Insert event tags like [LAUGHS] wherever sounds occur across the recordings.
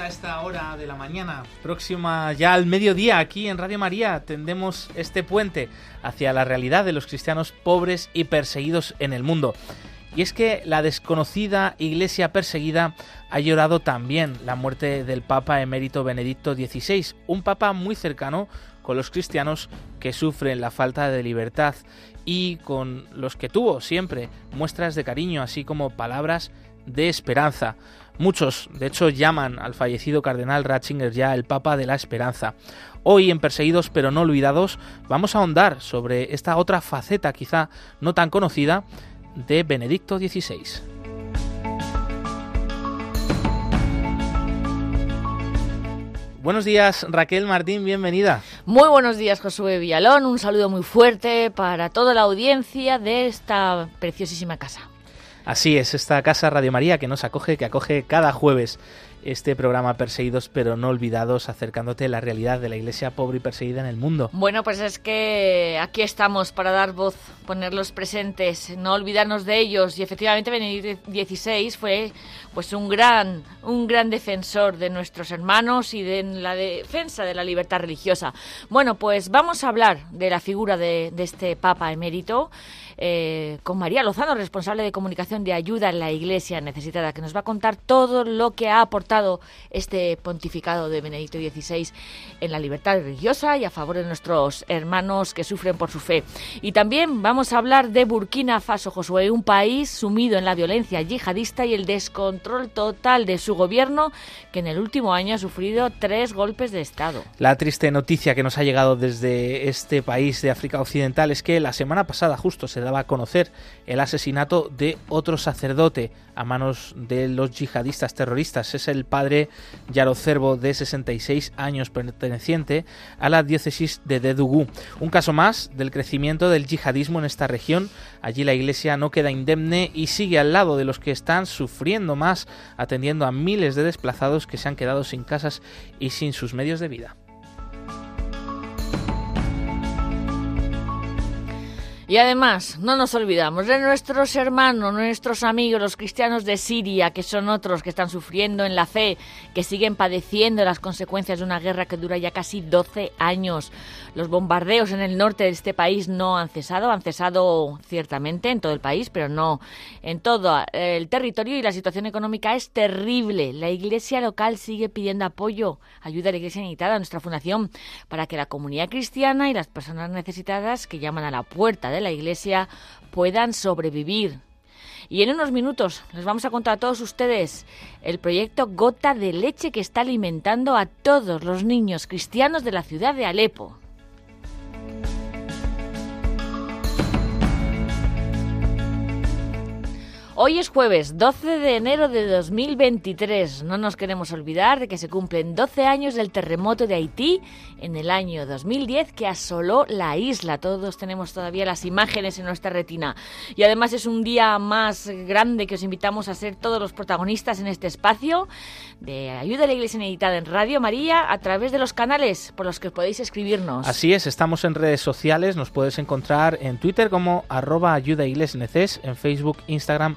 A esta hora de la mañana, próxima ya al mediodía aquí en Radio María, tendemos este puente hacia la realidad de los cristianos pobres y perseguidos en el mundo. Y es que la desconocida iglesia perseguida ha llorado también la muerte del Papa emérito Benedicto XVI, un papa muy cercano con los cristianos que sufren la falta de libertad y con los que tuvo siempre muestras de cariño, así como palabras de esperanza. Muchos, de hecho, llaman al fallecido cardenal Ratzinger ya el Papa de la Esperanza. Hoy en Perseguidos pero no olvidados vamos a ahondar sobre esta otra faceta quizá no tan conocida de Benedicto XVI. Buenos días, Raquel Martín, bienvenida. Muy buenos días, Josué Villalón. Un saludo muy fuerte para toda la audiencia de esta preciosísima casa. Así es, esta casa Radio María que nos acoge, que acoge cada jueves este programa Perseguidos pero no olvidados, acercándote a la realidad de la iglesia pobre y perseguida en el mundo. Bueno, pues es que aquí estamos para dar voz, ponerlos presentes, no olvidarnos de ellos. Y efectivamente Benedicto XVI fue pues un gran, un gran defensor de nuestros hermanos y de la defensa de la libertad religiosa. Bueno, pues vamos a hablar de la figura de, este Papa emérito. Eh, con María Lozano, responsable de comunicación de ayuda en la Iglesia necesitada, que nos va a contar todo lo que ha aportado este pontificado de Benedicto XVI en la libertad religiosa y a favor de nuestros hermanos que sufren por su fe. Y también vamos a hablar de Burkina Faso, Josué, un país sumido en la violencia yihadista y el descontrol total de su gobierno, que en el último año ha sufrido tres golpes de Estado. La triste noticia que nos ha llegado desde este país de África Occidental es que la semana pasada justo se daba a conocer el asesinato de otro sacerdote a manos de los yihadistas terroristas. Es el padre Yaro Cervo, de 66 años, perteneciente a la diócesis de Dedugú. Un caso más del crecimiento del yihadismo en esta región. Allí la iglesia no queda indemne y sigue al lado de los que están sufriendo más, atendiendo a miles de desplazados que se han quedado sin casas y sin sus medios de vida. Y además, no nos olvidamos de nuestros hermanos, nuestros amigos, los cristianos de Siria, que son otros que están sufriendo en la fe, que siguen padeciendo las consecuencias de una guerra que dura ya casi 12 años. Los bombardeos en el norte de este país no han cesado, han cesado ciertamente en todo el país, pero no en todo el territorio y la situación económica es terrible. La iglesia local sigue pidiendo apoyo, ayuda a la iglesia necesitada, a nuestra fundación, para que la comunidad cristiana y las personas necesitadas que llaman a la puerta de la Iglesia puedan sobrevivir. Y en unos minutos les vamos a contar a todos ustedes el proyecto Gota de Leche que está alimentando a todos los niños cristianos de la ciudad de Alepo. Hoy es jueves 12 de enero de 2023. No nos queremos olvidar de que se cumplen 12 años del terremoto de Haití en el año 2010 que asoló la isla. Todos tenemos todavía las imágenes en nuestra retina. Y además es un día más grande que os invitamos a ser todos los protagonistas en este espacio de ayuda a la Iglesia Necesitada en Radio María a través de los canales por los que podéis escribirnos. Así es, estamos en redes sociales, nos puedes encontrar en Twitter como arroba ayuda en Facebook, Instagram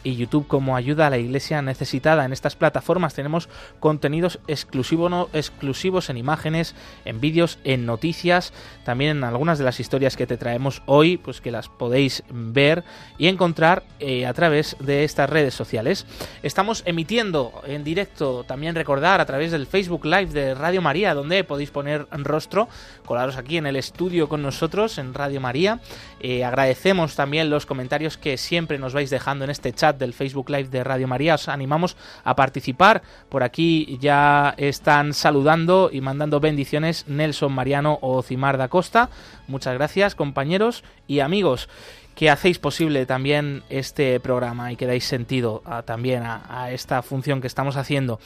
y YouTube como ayuda a la iglesia necesitada. En estas plataformas tenemos contenidos exclusivos en imágenes, en vídeos, en noticias, también en algunas de las historias que te traemos hoy, pues que las podéis ver y encontrar eh, a través de estas redes sociales. Estamos emitiendo en directo, también recordar a través del Facebook Live de Radio María, donde podéis poner rostro, colaros aquí en el estudio con nosotros en Radio María. Eh, agradecemos también los comentarios que siempre nos vais dejando en este chat del Facebook Live de Radio María. Os animamos a participar. Por aquí ya están saludando y mandando bendiciones Nelson Mariano o Cimar da Costa. Muchas gracias, compañeros y amigos. que hacéis posible también este programa y que dais sentido también a, esta función que estamos haciendo.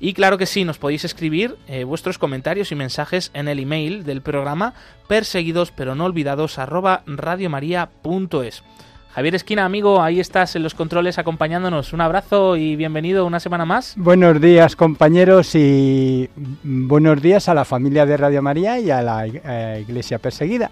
Y claro que sí, nos podéis escribir eh, vuestros comentarios y mensajes en el email del programa perseguidos pero no olvidados arroba radiomaria.es. Javier Esquina, amigo, ahí estás en los controles acompañándonos. Un abrazo y bienvenido una semana más. Buenos días, compañeros, y buenos días a la familia de Radio María y a la eh, Iglesia Perseguida.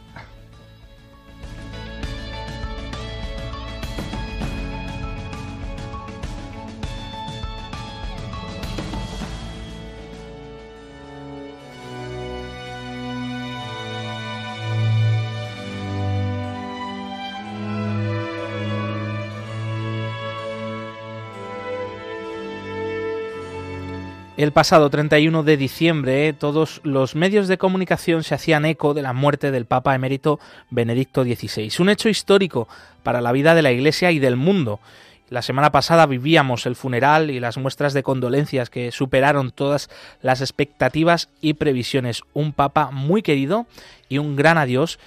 El pasado 31 de diciembre, todos los medios de comunicación se hacían eco de la muerte del Papa emérito Benedicto XVI, un hecho histórico para la vida de la Iglesia y del mundo. La semana pasada vivíamos el funeral y las muestras de condolencias que superaron todas las expectativas y previsiones. Un Papa muy querido y un gran adiós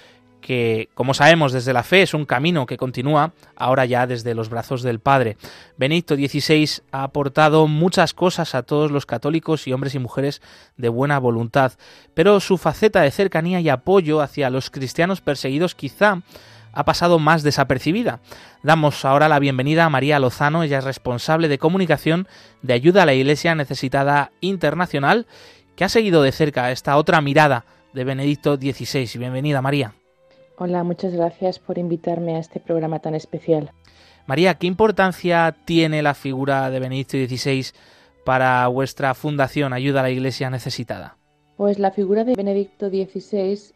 que, como sabemos desde la fe, es un camino que continúa ahora ya desde los brazos del Padre. Benedicto XVI ha aportado muchas cosas a todos los católicos y hombres y mujeres de buena voluntad, pero su faceta de cercanía y apoyo hacia los cristianos perseguidos quizá ha pasado más desapercibida. Damos ahora la bienvenida a María Lozano, ella es responsable de comunicación de ayuda a la Iglesia Necesitada Internacional, que ha seguido de cerca esta otra mirada de Benedicto XVI. Bienvenida, María. Hola, muchas gracias por invitarme a este programa tan especial. María, ¿qué importancia tiene la figura de Benedicto XVI para vuestra fundación Ayuda a la Iglesia Necesitada? Pues la figura de Benedicto XVI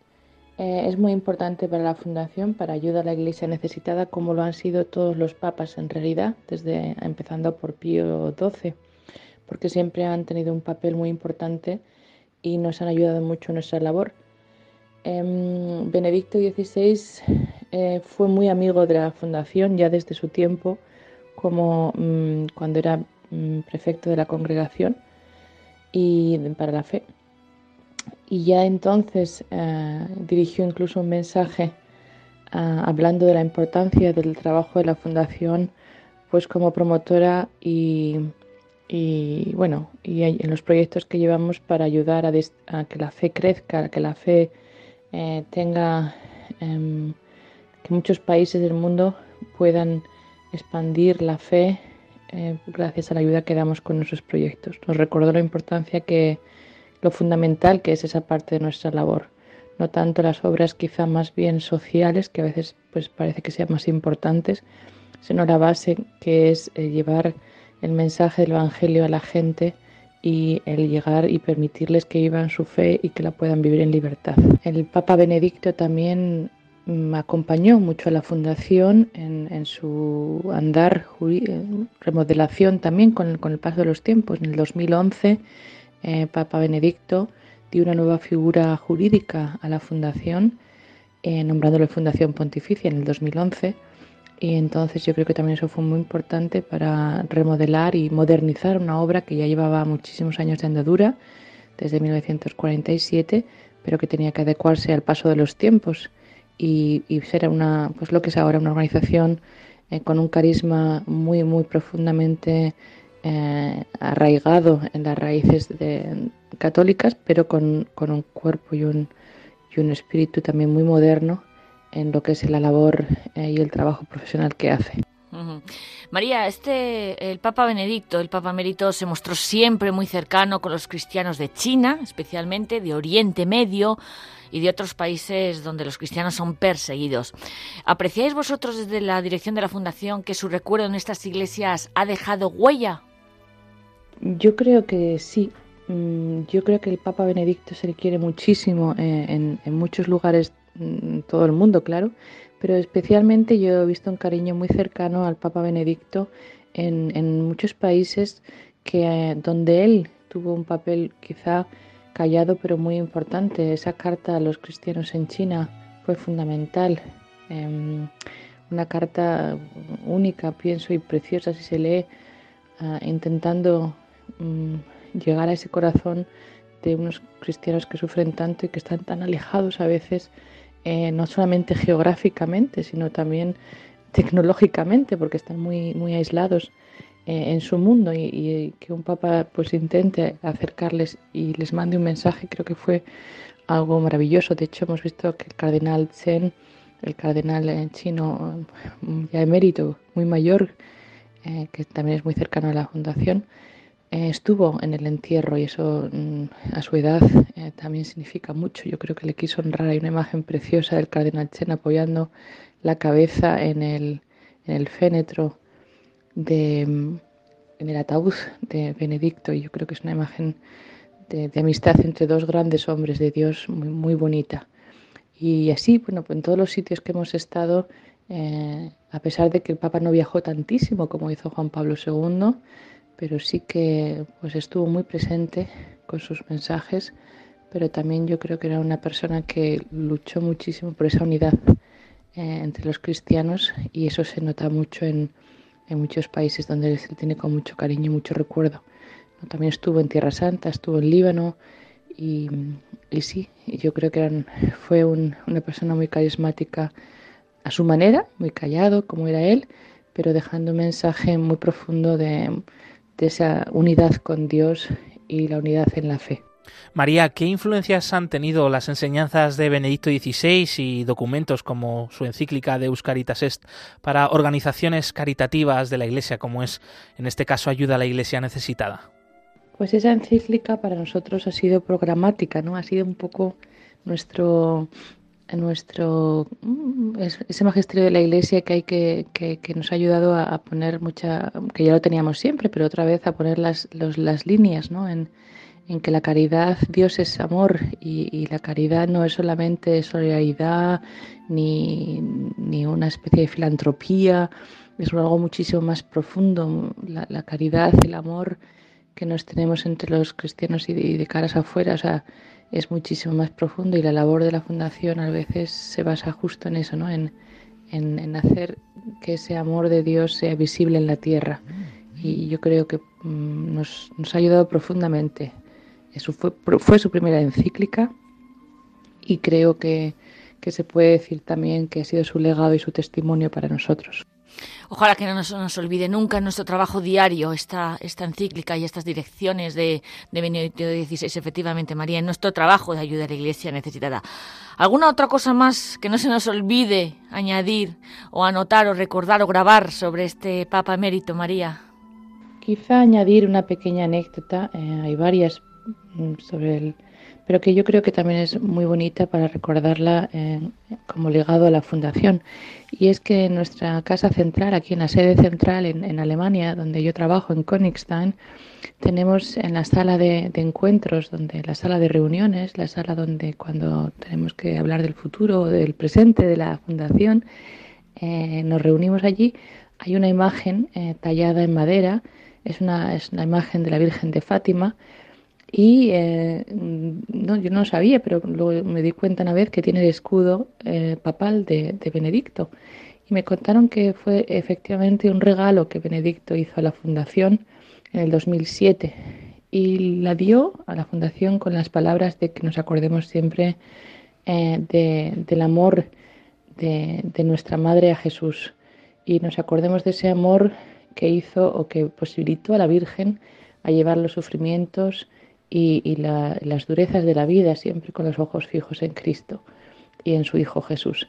eh, es muy importante para la fundación, para Ayuda a la Iglesia Necesitada, como lo han sido todos los papas en realidad, desde empezando por Pío XII, porque siempre han tenido un papel muy importante y nos han ayudado mucho en nuestra labor. Em, Benedicto XVI eh, fue muy amigo de la fundación ya desde su tiempo, como mm, cuando era mm, prefecto de la congregación y para la fe. Y ya entonces eh, dirigió incluso un mensaje ah, hablando de la importancia del trabajo de la fundación, pues como promotora y, bueno, y en los proyectos que llevamos para ayudar a, a que la fe crezca, a que la fe eh, tenga em, que muchos países del mundo puedan expandir la fe eh, gracias a la ayuda que damos con nuestros proyectos. Nos recordó la importancia que lo fundamental que es esa parte de nuestra labor, no tanto las obras quizá más bien sociales que a veces pues parece que sean más importantes, sino la base que es eh, llevar el mensaje del evangelio a la gente y el llegar y permitirles que vivan su fe y que la puedan vivir en libertad. El Papa Benedicto también me mm, acompañó mucho a la fundación en, su andar, remodelación también con, el paso de los tiempos. En el 2011, eh, Papa Benedicto dio una nueva figura jurídica a la fundación, eh, nombrándole Fundación Pontificia en el 2011 y entonces yo creo que también eso fue muy importante para remodelar y modernizar una obra que ya llevaba muchísimos años de andadura, desde 1947, pero que tenía que adecuarse al paso de los tiempos y, ser una, pues lo que es ahora una organización eh, con un carisma muy, muy profundamente eh, arraigado en las raíces católicas, pero con, con un cuerpo y un, y un espíritu también muy moderno en lo que es la labor eh, y el trabajo profesional que hace. María, este el Papa Benedicto, el Papa Mérito, se mostró siempre muy cercano con los cristianos de China, especialmente de Oriente Medio y de otros países donde los cristianos son perseguidos. ¿Apreciáis vosotros desde la dirección de la Fundación que su recuerdo en estas iglesias ha dejado huella? Yo creo que sí. Mm, yo creo que el Papa Benedicto se le quiere muchísimo eh, en, en muchos lugares todo el mundo, claro, pero especialmente yo he visto un cariño muy cercano al Papa Benedicto en, muchos países que eh, donde él tuvo un papel quizá callado pero muy importante. Esa carta a los cristianos en China fue fundamental. Em, una carta única, pienso, y preciosa si se lee, ah, intentando mm, llegar a ese corazón de unos cristianos que sufren tanto y que están tan alejados a veces eh, no solamente geográficamente, sino también tecnológicamente, porque están muy, muy aislados eh, en su mundo y, que un papa pues intente acercarles y les mande un mensaje, creo que fue algo maravilloso. De hecho, hemos visto que el cardenal Chen, el cardenal eh, chino ya emérito, muy mayor, que también es muy cercano a la fundación, eh, estuvo en el entierro y eso mm, a su edad eh, también significa mucho. Yo creo que le quiso honrar. Hay una imagen preciosa del cardenal Chen apoyando la cabeza en el, en el fénetro de, mm, en el ataúd de Benedicto y yo creo que es una imagen de, amistad entre dos grandes hombres de Dios muy, muy bonita. Y así, bueno, en todos los sitios que hemos estado, eh, a pesar de que el Papa no viajó tantísimo como hizo Juan Pablo II, pero sí que pues estuvo muy presente con sus mensajes, pero también yo creo que era una persona que luchó muchísimo por esa unidad eh, entre los cristianos y eso se nota mucho en, en muchos países donde se tiene con mucho cariño y mucho recuerdo. También estuvo en Tierra Santa, estuvo en Líbano y, y sí, yo creo que eran, fue una persona muy carismática a su manera, muy callado como era él, pero dejando un mensaje muy profundo de, de esa unidad con Dios y la unidad en la fe. María, ¿qué influencias han tenido las enseñanzas de Benedicto XVI y documentos como su encíclica de Euscaritas Est para organizaciones caritativas de la Iglesia, como es en este caso Ayuda a la Iglesia Necesitada? Pues esa encíclica para nosotros ha sido programática, ¿no? Ha sido un poco nuestro nuestro mm, ese magisterio de la iglesia que hay que, que, nos ha ayudado a, poner mucha que ya lo teníamos siempre pero otra vez a poner las, las líneas ¿no? en, en, que la caridad Dios es amor y, la caridad no es solamente solidaridad ni, ni, una especie de filantropía es algo muchísimo más profundo la, la caridad el amor que nos tenemos entre los cristianos y de, y de caras afuera o sea es muchísimo más profundo y la labor de la fundación a veces se basa justo en eso, ¿no? En, en, hacer que ese amor de Dios sea visible en la tierra. Y yo creo que mm, nos, nos, ha ayudado profundamente. Eso fue, fue su primera encíclica y creo que, que se puede decir también que ha sido su legado y su testimonio para nosotros. Ojalá que no nos, nos olvide nunca en nuestro trabajo diario esta, esta encíclica y estas direcciones de, de Benedicto XVI, efectivamente, María, en nuestro trabajo de ayuda a la Iglesia necesitada. ¿Alguna otra cosa más que no se nos olvide añadir o anotar o recordar o grabar sobre este Papa Emérito, María? Quizá añadir una pequeña anécdota, eh, hay varias mm, sobre el pero que yo creo que también es muy bonita para recordarla eh, como legado a la fundación. Y es que en nuestra casa central, aquí en la sede central en, Alemania, donde yo trabajo, en Königstein, tenemos en la sala de, encuentros, donde la sala de reuniones, la sala donde cuando tenemos que hablar del futuro o del presente de la fundación, eh, nos reunimos allí, hay una imagen eh, tallada en madera, es una, es una imagen de la Virgen de Fátima, y eh, no, yo no sabía, pero luego me di cuenta una vez que tiene el escudo eh, papal de, Benedicto. Y me contaron que fue efectivamente un regalo que Benedicto hizo a la fundación en el 2007 y la dio a la fundación con las palabras de que nos acordemos siempre eh, del amor de, de, nuestra Madre a Jesús y nos acordemos de ese amor que hizo o que posibilitó a la Virgen a llevar los sufrimientos y, las durezas de la vida siempre con los ojos fijos en Cristo y en su Hijo Jesús.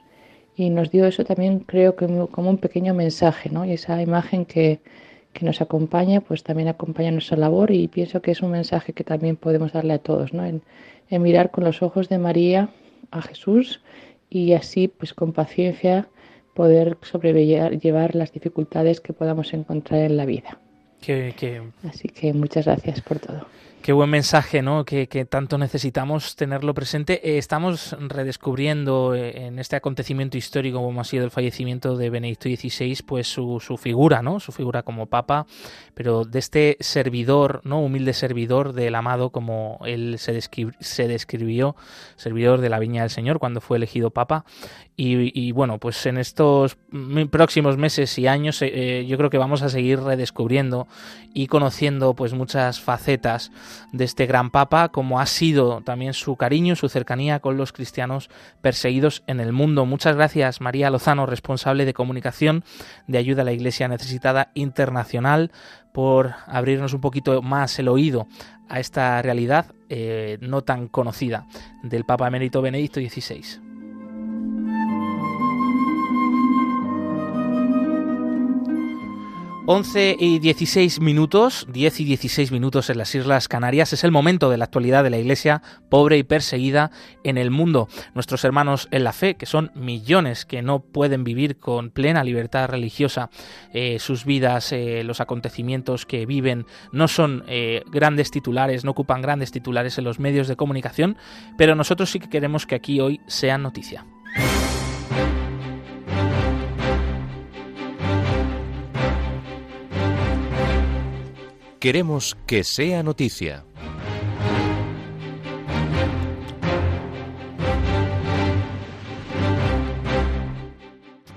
Y nos dio eso también creo que como un pequeño mensaje, ¿no? Y esa imagen que, que nos acompaña, pues también acompaña nuestra labor y pienso que es un mensaje que también podemos darle a todos, ¿no? En, en mirar con los ojos de María a Jesús y así, pues con paciencia, poder sobrellevar las dificultades que podamos encontrar en la vida. Así que muchas gracias por todo. Qué buen mensaje, ¿no? Que, tanto necesitamos tenerlo presente. Eh, estamos redescubriendo eh, en este acontecimiento histórico como ha sido el fallecimiento de Benedicto XVI, pues su, su, figura, ¿no? Su figura como papa, pero de este servidor, ¿no? Humilde servidor del amado, como él se, describió, servidor de la viña del Señor cuando fue elegido papa. Y, bueno, pues en estos próximos meses y años eh, yo creo que vamos a seguir redescubriendo y conociendo pues muchas facetas de este gran papa, como ha sido también su cariño, su cercanía con los cristianos perseguidos en el mundo. Muchas gracias María Lozano, responsable de comunicación de ayuda a la Iglesia necesitada internacional, por abrirnos un poquito más el oído a esta realidad eh, no tan conocida del Papa Emérito Benedicto XVI. 11 y 16 minutos, 10 y 16 minutos en las Islas Canarias es el momento de la actualidad de la Iglesia pobre y perseguida en el mundo. Nuestros hermanos en la fe, que son millones que no pueden vivir con plena libertad religiosa, eh, sus vidas, eh, los acontecimientos que viven, no son eh, grandes titulares, no ocupan grandes titulares en los medios de comunicación, pero nosotros sí que queremos que aquí hoy sean noticia. Queremos que sea noticia.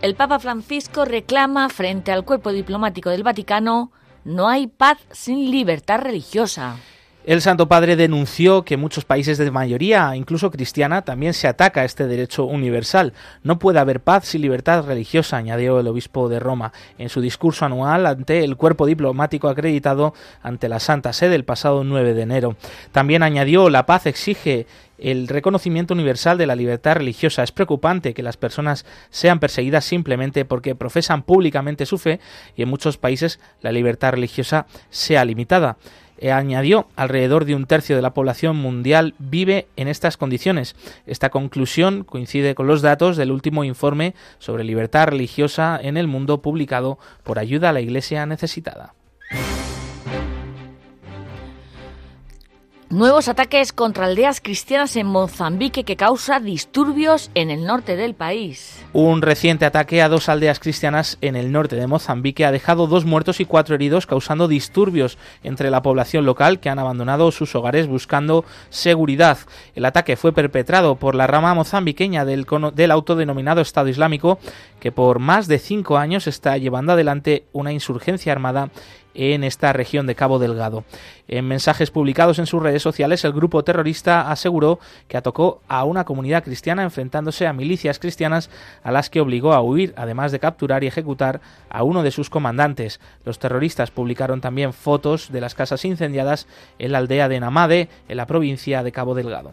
El Papa Francisco reclama frente al cuerpo diplomático del Vaticano no hay paz sin libertad religiosa. El Santo Padre denunció que muchos países de mayoría, incluso cristiana, también se ataca este derecho universal. No puede haber paz sin libertad religiosa, añadió el obispo de Roma en su discurso anual ante el cuerpo diplomático acreditado ante la Santa Sede el pasado 9 de enero. También añadió la paz exige el reconocimiento universal de la libertad religiosa. Es preocupante que las personas sean perseguidas simplemente porque profesan públicamente su fe y en muchos países la libertad religiosa sea limitada. Eh, añadió, alrededor de un tercio de la población mundial vive en estas condiciones. Esta conclusión coincide con los datos del último informe sobre libertad religiosa en el mundo publicado por Ayuda a la Iglesia Necesitada. Nuevos ataques contra aldeas cristianas en Mozambique que causa disturbios en el norte del país. Un reciente ataque a dos aldeas cristianas en el norte de Mozambique ha dejado dos muertos y cuatro heridos, causando disturbios entre la población local que han abandonado sus hogares buscando seguridad. El ataque fue perpetrado por la rama mozambiqueña del, del autodenominado Estado Islámico, que por más de cinco años está llevando adelante una insurgencia armada en esta región de Cabo Delgado. En mensajes publicados en sus redes sociales, el grupo terrorista aseguró que atacó a una comunidad cristiana enfrentándose a milicias cristianas a las que obligó a huir, además de capturar y ejecutar a uno de sus comandantes. Los terroristas publicaron también fotos de las casas incendiadas en la aldea de Namade, en la provincia de Cabo Delgado.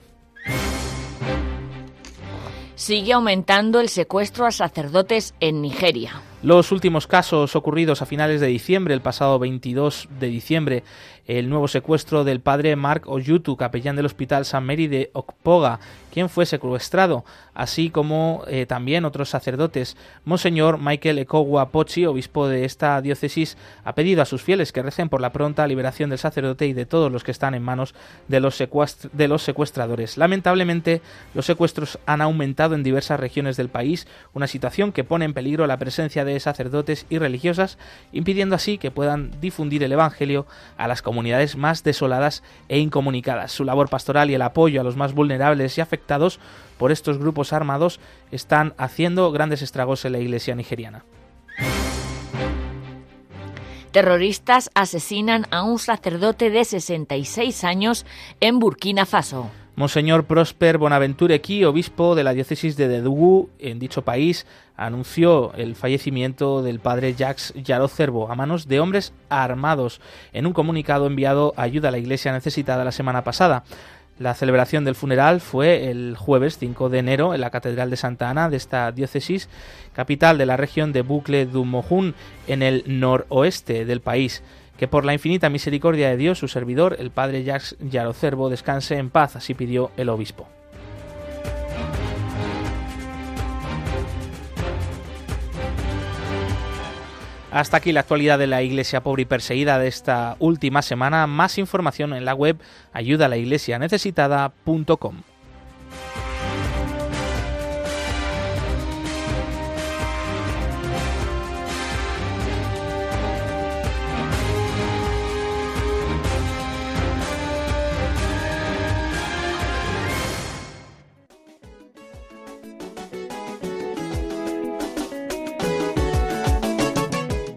Sigue aumentando el secuestro a sacerdotes en Nigeria. Los últimos casos ocurridos a finales de diciembre, el pasado 22 de diciembre, el nuevo secuestro del padre Mark Oyutu, capellán del Hospital San Mary de Okpoga, quien fue secuestrado, así como eh, también otros sacerdotes. Monseñor Michael Ekogwa Pochi, obispo de esta diócesis, ha pedido a sus fieles que recen por la pronta liberación del sacerdote y de todos los que están en manos de los, de los secuestradores. Lamentablemente, los secuestros han aumentado en diversas regiones del país, una situación que pone en peligro la presencia de sacerdotes y religiosas, impidiendo así que puedan difundir el Evangelio a las comunidades más desoladas e incomunicadas. Su labor pastoral y el apoyo a los más vulnerables y afectados por estos grupos armados están haciendo grandes estragos en la iglesia nigeriana. Terroristas asesinan a un sacerdote de 66 años en Burkina Faso. Monseñor Prosper Bonaventure Ki, obispo de la diócesis de Dedugú, en dicho país, anunció el fallecimiento del padre Jacques Yarocervo a manos de hombres armados en un comunicado enviado a ayuda a la iglesia necesitada la semana pasada. La celebración del funeral fue el jueves 5 de enero en la Catedral de Santa Ana de esta diócesis, capital de la región de Bucle du Mohun, en el noroeste del país. Que por la infinita misericordia de Dios, su servidor, el padre Jacques Yarocervo, descanse en paz, así pidió el obispo. Hasta aquí la actualidad de la Iglesia pobre y perseguida de esta última semana. Más información en la web ayudalaiglesianecesitada.com.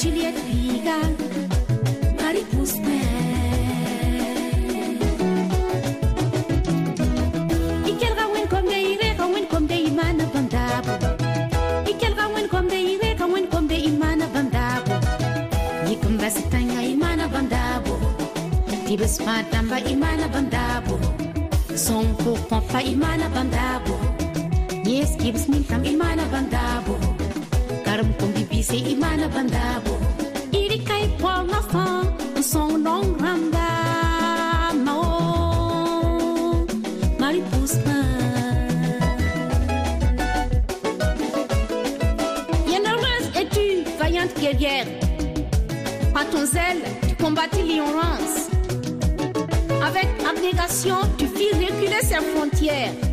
Juliette Biga, Marie Poussin. Ikel rawen kom de ire, rawen kom de imana bandabo. Ikel rawen kom de ire, rawen kom de imana bandabo. Yikum basitanga imana bandabo. Tibes matamba imana bandabo. Sonko pompa imana bandabo. Yes, kibes mintam imana bandabo. Bibise imana bandabo. Iri kai por na fan, son long ramba mao. Mariposa. Bienheureuse es-tu, vaillante guerrière. Par ton zèle, tu combattis l'ignorance. Avec abnégation, tu fis reculer ses frontières.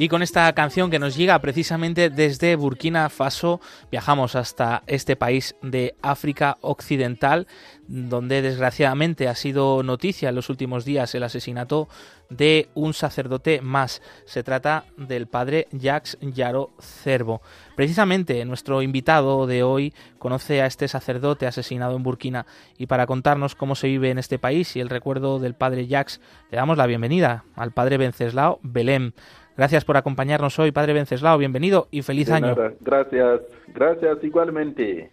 Y con esta canción que nos llega precisamente desde Burkina Faso, viajamos hasta este país de África Occidental, donde desgraciadamente ha sido noticia en los últimos días el asesinato de un sacerdote más. Se trata del padre Jacques Yaro Cervo. Precisamente nuestro invitado de hoy conoce a este sacerdote asesinado en Burkina y para contarnos cómo se vive en este país y el recuerdo del padre Jacques, le damos la bienvenida al padre Venceslao Belém. Gracias por acompañarnos hoy, Padre Venceslao. Bienvenido y feliz De año. nada. Gracias, gracias igualmente.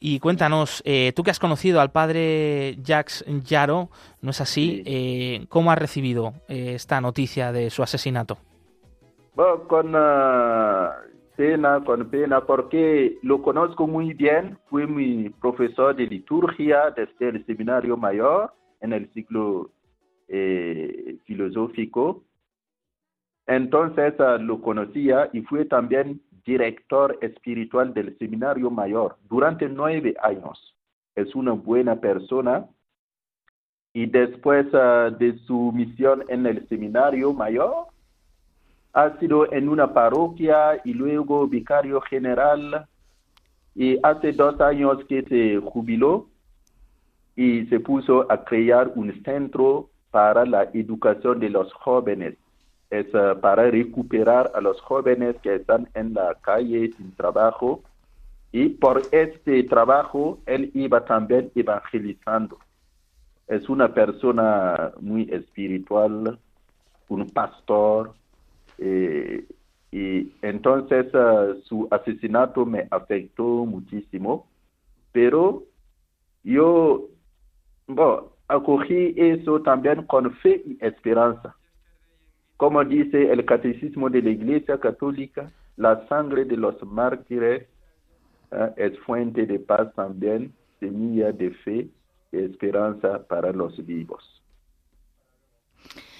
Y cuéntanos, eh, tú que has conocido al Padre Jacques Yaro, ¿no es así? Eh, ¿Cómo has recibido eh, esta noticia de su asesinato? Bueno, con ah, pena, con pena, porque lo conozco muy bien. Fui mi profesor de liturgia desde el seminario mayor en el ciclo eh, filosófico. Entonces ah, lo conocía y fui también director espiritual del seminario mayor durante nueve años. Es una buena persona. Y después ah, de su misión en el seminario mayor, ha sido en una parroquia y luego vicario general. Y hace dos años que se jubiló y se puso a crear un centro para la educación de los jóvenes. Es uh, para recuperar a los jóvenes que están en la calle sin trabajo. Y por este trabajo él iba también evangelizando. Es una persona muy espiritual, un pastor, eh, y entonces uh, su asesinato me afectó muchísimo, pero yo bueno, acogí eso también con fe y esperanza. Como dice el catecismo de la Iglesia Católica, la sangre de los mártires uh, es fuente de paz también, semilla de fe y esperanza para los vivos.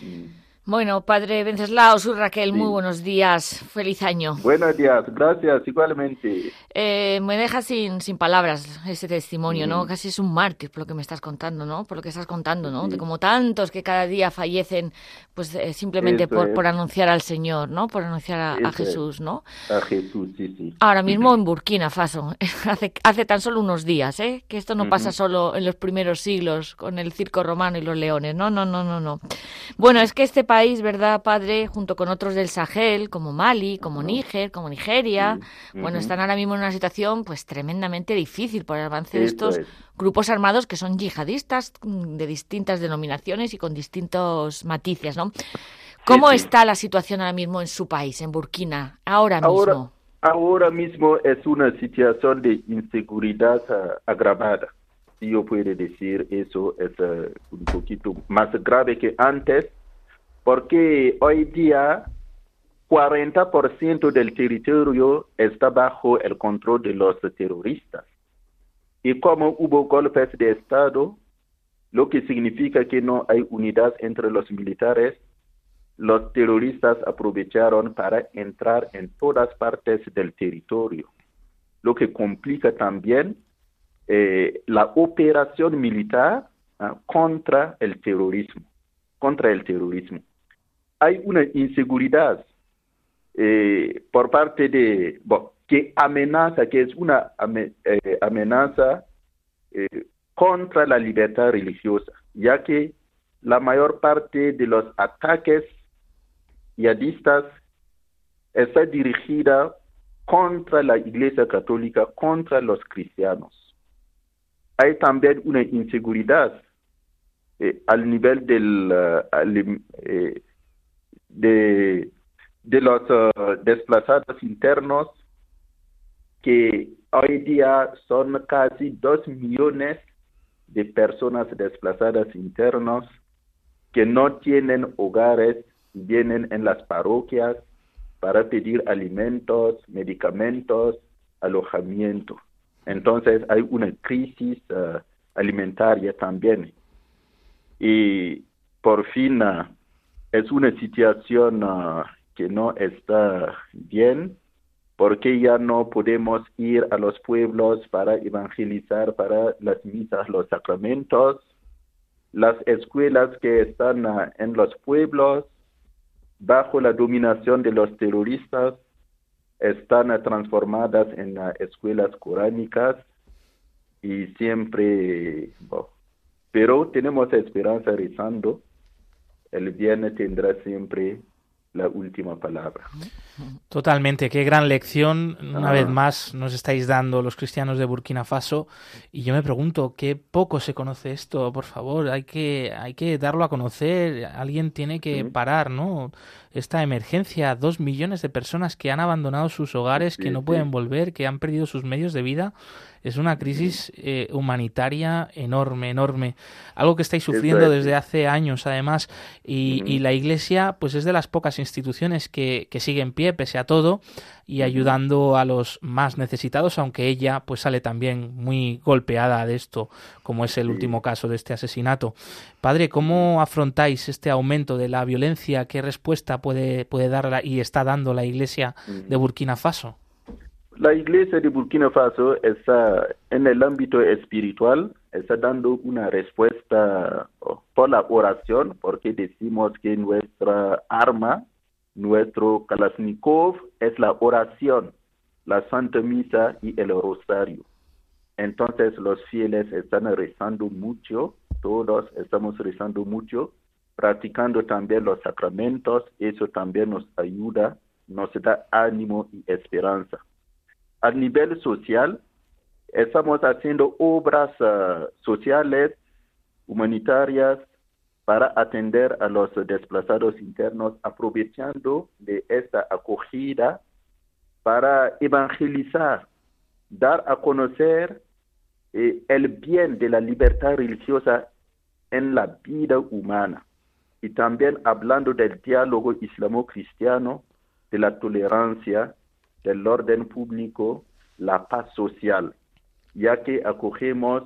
Mm. Bueno, padre Venceslao, soy Raquel, Sí. muy buenos días, feliz año. Buenos días, gracias igualmente. Eh, me deja sin, sin palabras ese testimonio, ¿no? Mm. Casi es un mártir por lo que me estás contando, ¿no? Por lo que estás contando, ¿no? Sí. De como tantos que cada día fallecen, pues eh, simplemente Eso por, es. por anunciar al Señor, ¿no? Por anunciar a, a. Jesús, ¿no? A Jesús, sí, sí. Ahora mismo en Burkina Faso, [LAUGHS] hace, hace tan solo unos días, ¿eh? Que esto no pasa Ujú. solo en los primeros siglos con el circo romano y los leones, no, no, no, no, no. Bueno, es que este país, ¿verdad, padre? Junto con otros del Sahel, como Mali, como Níger, como Nigeria, Sí. bueno, están ahora mismo en una situación pues tremendamente difícil por el avance de estos es. grupos armados que son yihadistas mm, de distintas denominaciones y con distintos matices, ¿no? ¿Cómo sí. está la situación ahora mismo en su país, en Burkina, ahora Ahora, mismo? ahora mismo es una situación de inseguridad ah, agravada. Si yo puedo decir eso, es ah, un poquito más grave que antes, porque hoy día 40% del territorio está bajo el control de los terroristas. Y como hubo golpes de Estado, lo que significa que no hay unidad entre los militares. Los terroristas aprovecharon para entrar en todas partes del territorio, lo que complica también eh, la operación militar ah, contra el terrorismo, contra el terrorismo. Hay una inseguridad eh, por parte de, que amenaza, que es una eh, amenaza eh, contra la libertad religiosa, ya que la mayor parte de los ataques yadistas está dirigida contra la Iglesia Católica, contra los cristianos. Hay también una inseguridad al nivel del, de, de, los uh, desplazados internos que hoy día son casi dos millones de personas desplazadas internos que no tienen hogares vienen en las parroquias para pedir alimentos, medicamentos, alojamiento. Entonces hay una crisis uh, alimentaria también. Y por fin uh, es una situación uh, que no está bien porque ya no podemos ir a los pueblos para evangelizar, para las misas, los sacramentos. Las escuelas que están ah, en los pueblos, bajo la dominación de los terroristas, están ah, transformadas en ah, escuelas coránicas y siempre, pero tenemos esperanza rezando, el bien tendrá siempre la última palabra. Totalmente, qué gran lección. Una vez más nos estáis dando los cristianos de Burkina Faso. Y yo me pregunto qué poco se conoce esto, por favor, hay que hay que darlo a conocer, alguien tiene que parar, ¿no? Esta emergencia, dos millones de personas que han abandonado sus hogares, que no pueden volver, que han perdido sus medios de vida es una crisis eh, humanitaria enorme, enorme. Algo que estáis sufriendo desde hace años, además. Y, la Iglesia, pues es de las pocas instituciones que, que sigue en pie, pese a todo, y ayudando a los más necesitados, aunque ella, pues sale también muy golpeada de esto, como es el último caso de este asesinato. Padre, ¿cómo afrontáis este aumento de la violencia? ¿Qué respuesta puede, puede dar y está dando la Iglesia de Burkina Faso? La iglesia de Burkina Faso está en el ámbito espiritual, está dando una respuesta por la oración, porque decimos que nuestra arma, nuestro Kalashnikov es la oración, la Santa Misa y el Rosario. Entonces los fieles están rezando mucho, todos estamos rezando mucho, practicando también los sacramentos, eso también nos ayuda, nos da ánimo y esperanza a nivel social, estamos haciendo obras uh, sociales, humanitarias, para atender a los desplazados internos, aprovechando de esta acogida para evangelizar, dar a conocer eh, el bien de la libertad religiosa en la vida humana. Y también hablando del diálogo islamo-cristiano, de la tolerancia del orden público, la paz social, ya que acogemos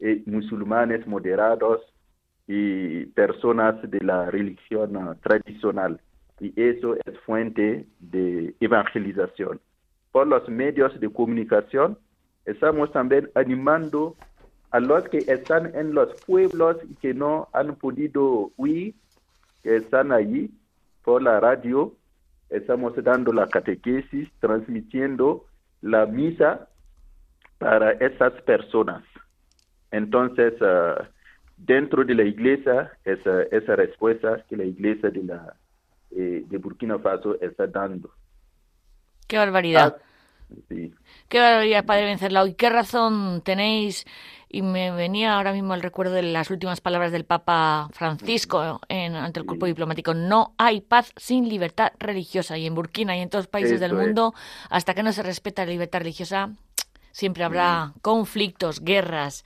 eh, musulmanes moderados y personas de la religión uh, tradicional. Y eso es fuente de evangelización. Por los medios de comunicación, estamos también animando a los que están en los pueblos y que no han podido huir, que están allí por la radio, estamos dando la catequesis, transmitiendo la misa para esas personas. Entonces, ah, dentro de la iglesia, esa, esa respuesta que la iglesia de, la, eh, de Burkina Faso está dando. Qué barbaridad. Ah, Qué barbaridad, Padre Vencerlao. ¿Y qué razón tenéis y me venía ahora mismo el recuerdo de las últimas palabras del Papa Francisco en, ante el cuerpo diplomático. No hay paz sin libertad religiosa. Y en Burkina y en todos los países del mundo, hasta que no se respeta la libertad religiosa, siempre habrá conflictos, guerras.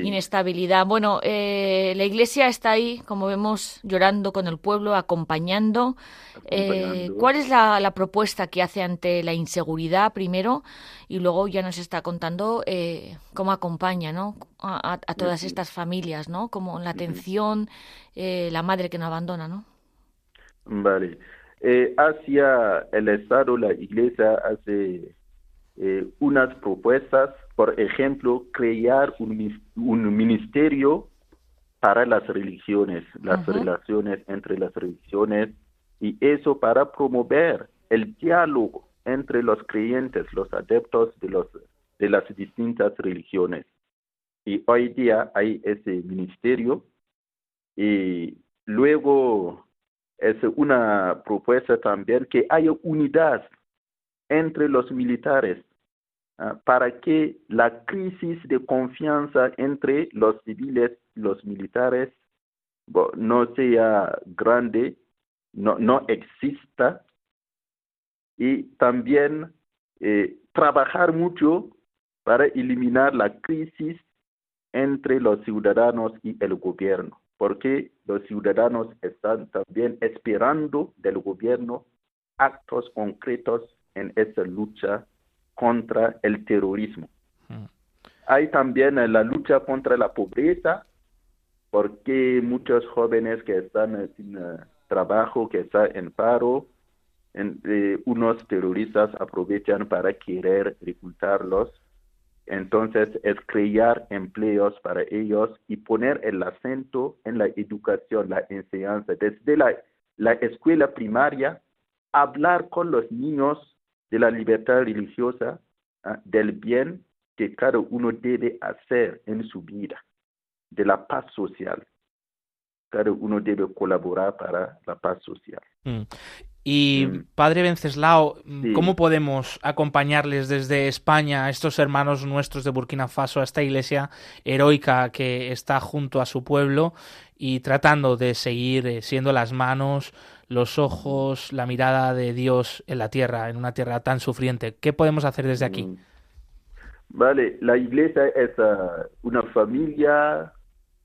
Sí. inestabilidad. Bueno, eh, la Iglesia está ahí, como vemos, llorando con el pueblo, acompañando. Eh. ¿Cuál es la, la propuesta que hace ante la inseguridad primero y luego ya nos está contando eh, cómo acompaña, ¿no? A, a- a todas estas familias, ¿no? Como la atención, eh, la madre que no abandona, ¿no? Vale. Eh, hacia el Estado, la Iglesia hace eh, unas propuestas, por ejemplo, crear un, un ministerio para las religiones, las relaciones entre las religiones, y eso para promover el diálogo entre los creyentes, los adeptos de, los, de las distintas religiones. Y hoy día hay ese ministerio y luego es una propuesta también que haya unidad entre los militares para que la crisis de confianza entre los civiles y los militares no sea grande, no, no exista. Y también eh, trabajar mucho para eliminar la crisis entre los ciudadanos y el gobierno, porque los ciudadanos están también esperando del gobierno actos concretos en esa lucha contra el terrorismo. Mm. Hay también eh, la lucha contra la pobreza, porque muchos jóvenes que están eh, sin eh, trabajo, que están en paro, en- eh, unos terroristas aprovechan para querer reclutarlos entonces es crear empleos para ellos y poner el acento en la educación, la enseñanza. Desde la, la escuela primaria, hablar con los niños de la libertad religiosa, ah, del bien que cada uno debe hacer en su vida, de la paz social. Cada uno debe colaborar para la paz social. Mm. Y Mm. padre Venceslao, mm, Sí. ¿cómo podemos acompañarles desde España a estos hermanos nuestros de Burkina Faso, a esta iglesia heroica que está junto a su pueblo y tratando de seguir eh, siendo las manos, los ojos, la mirada de Dios en la tierra, en una tierra tan sufriente? ¿Qué podemos hacer desde aquí? Mm. Vale, la iglesia es ah, una familia,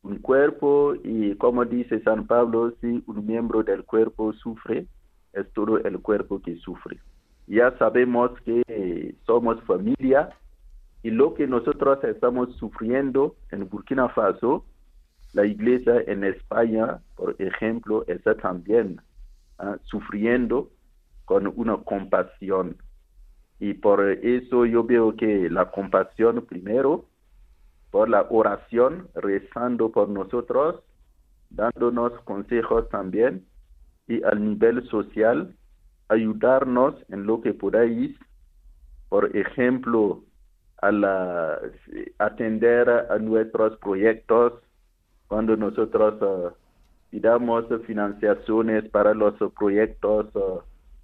un cuerpo y como dice San Pablo, si un miembro del cuerpo sufre, es todo el cuerpo que sufre. Ya sabemos que somos familia y lo que nosotros estamos sufriendo en Burkina Faso, la iglesia en España, por ejemplo, está también ah, sufriendo con una compasión. Y por eso yo veo que la compasión primero, por la oración, rezando por nosotros, dándonos consejos también, y al nivel social, ayudarnos en lo que podáis, por ejemplo, a la, atender a nuestros proyectos, cuando nosotros eh, pidamos financiaciones para los proyectos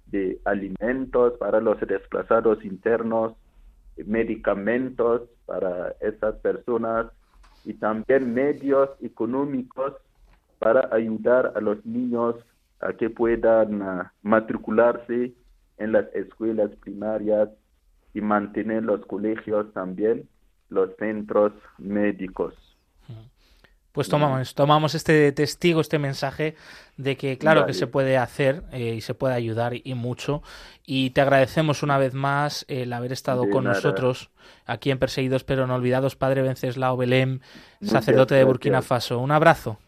de alimentos para los desplazados internos, medicamentos para esas personas y también medios económicos para ayudar a los niños a que puedan ah, matricularse en las escuelas primarias y mantener los colegios también, los centros médicos. Pues tomamos, tomamos este testigo, este mensaje de que claro que se puede hacer eh, y se puede ayudar y, mucho. Y te agradecemos una vez más el haber estado De con nada. nosotros aquí en Perseguidos pero no olvidados, Padre Venceslao Belém, sacerdote de Burkina gracias. Faso. Un abrazo.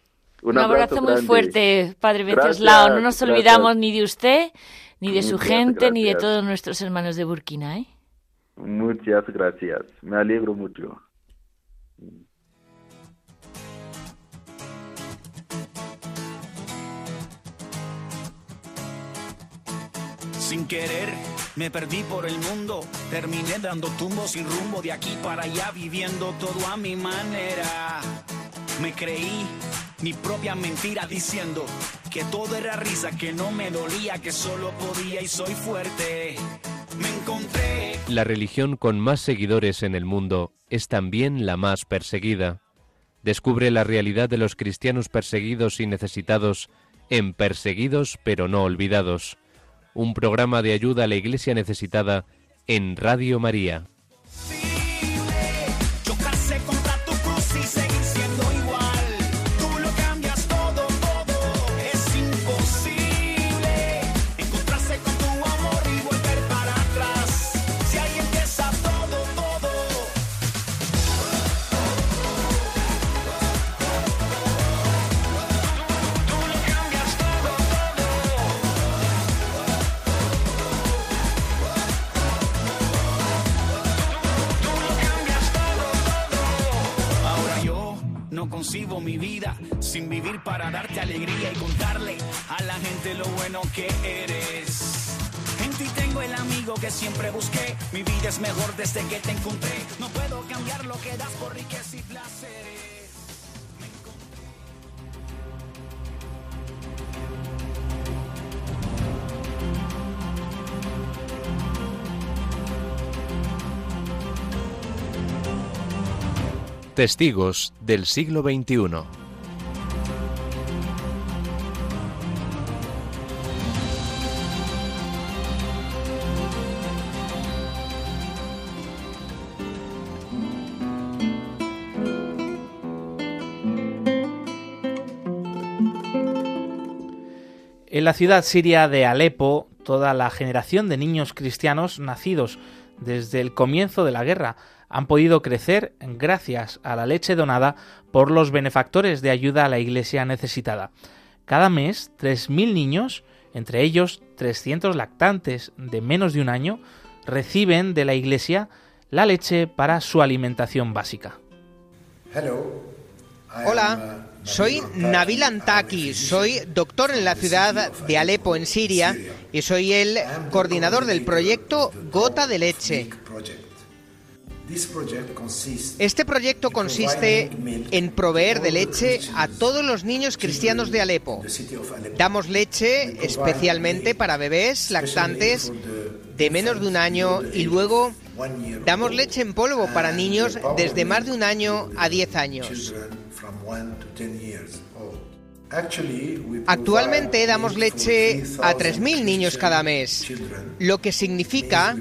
Un, abrazo, muy grande. fuerte, Padre Gracias, Venceslao. No nos gracias. olvidamos ni de usted, ni de su Muchas gente, ni de todos nuestros hermanos de Burkina, ¿eh? Muchas gracias. Me alegro mucho. Sin querer, me perdí por el mundo. Terminé dando tumbos sin rumbo de aquí para allá, viviendo todo a mi manera. Me creí mi propia mentira diciendo que todo era risa, que no me dolía, que solo podía y soy fuerte. Me encontré La religión con más seguidores en el mundo es también la más perseguida. Descubre la realidad de los cristianos perseguidos y necesitados en Perseguidos pero no olvidados, un programa de ayuda a la Iglesia necesitada en Radio María. Concibo mi vida sin vivir para darte alegría y contarle a la gente lo bueno que eres. En ti tengo el amigo que siempre busqué. Mi vida es mejor desde que te encontré. No puedo cambiar lo que das por riqueza y placeres. Testigos del siglo XXI. En la ciudad siria de Alepo, toda la generación de niños cristianos nacidos desde el comienzo de la guerra han podido crecer gracias a la leche donada por los benefactores de ayuda a la iglesia necesitada. Cada mes, 3.000 niños, entre ellos 300 lactantes de menos de un año, reciben de la iglesia la leche para su alimentación básica. Hola, soy Nabil Antaki, soy doctor en la ciudad de Alepo, en Siria, y soy el coordinador del proyecto Gota de Leche. Este proyecto consiste en proveer de leche a todos los niños cristianos de Alepo. Damos leche especialmente para bebés lactantes de menos de un año y luego damos leche en polvo para niños desde más de un año a 10 años. Actualmente damos leche a 3.000 niños cada mes, lo que significa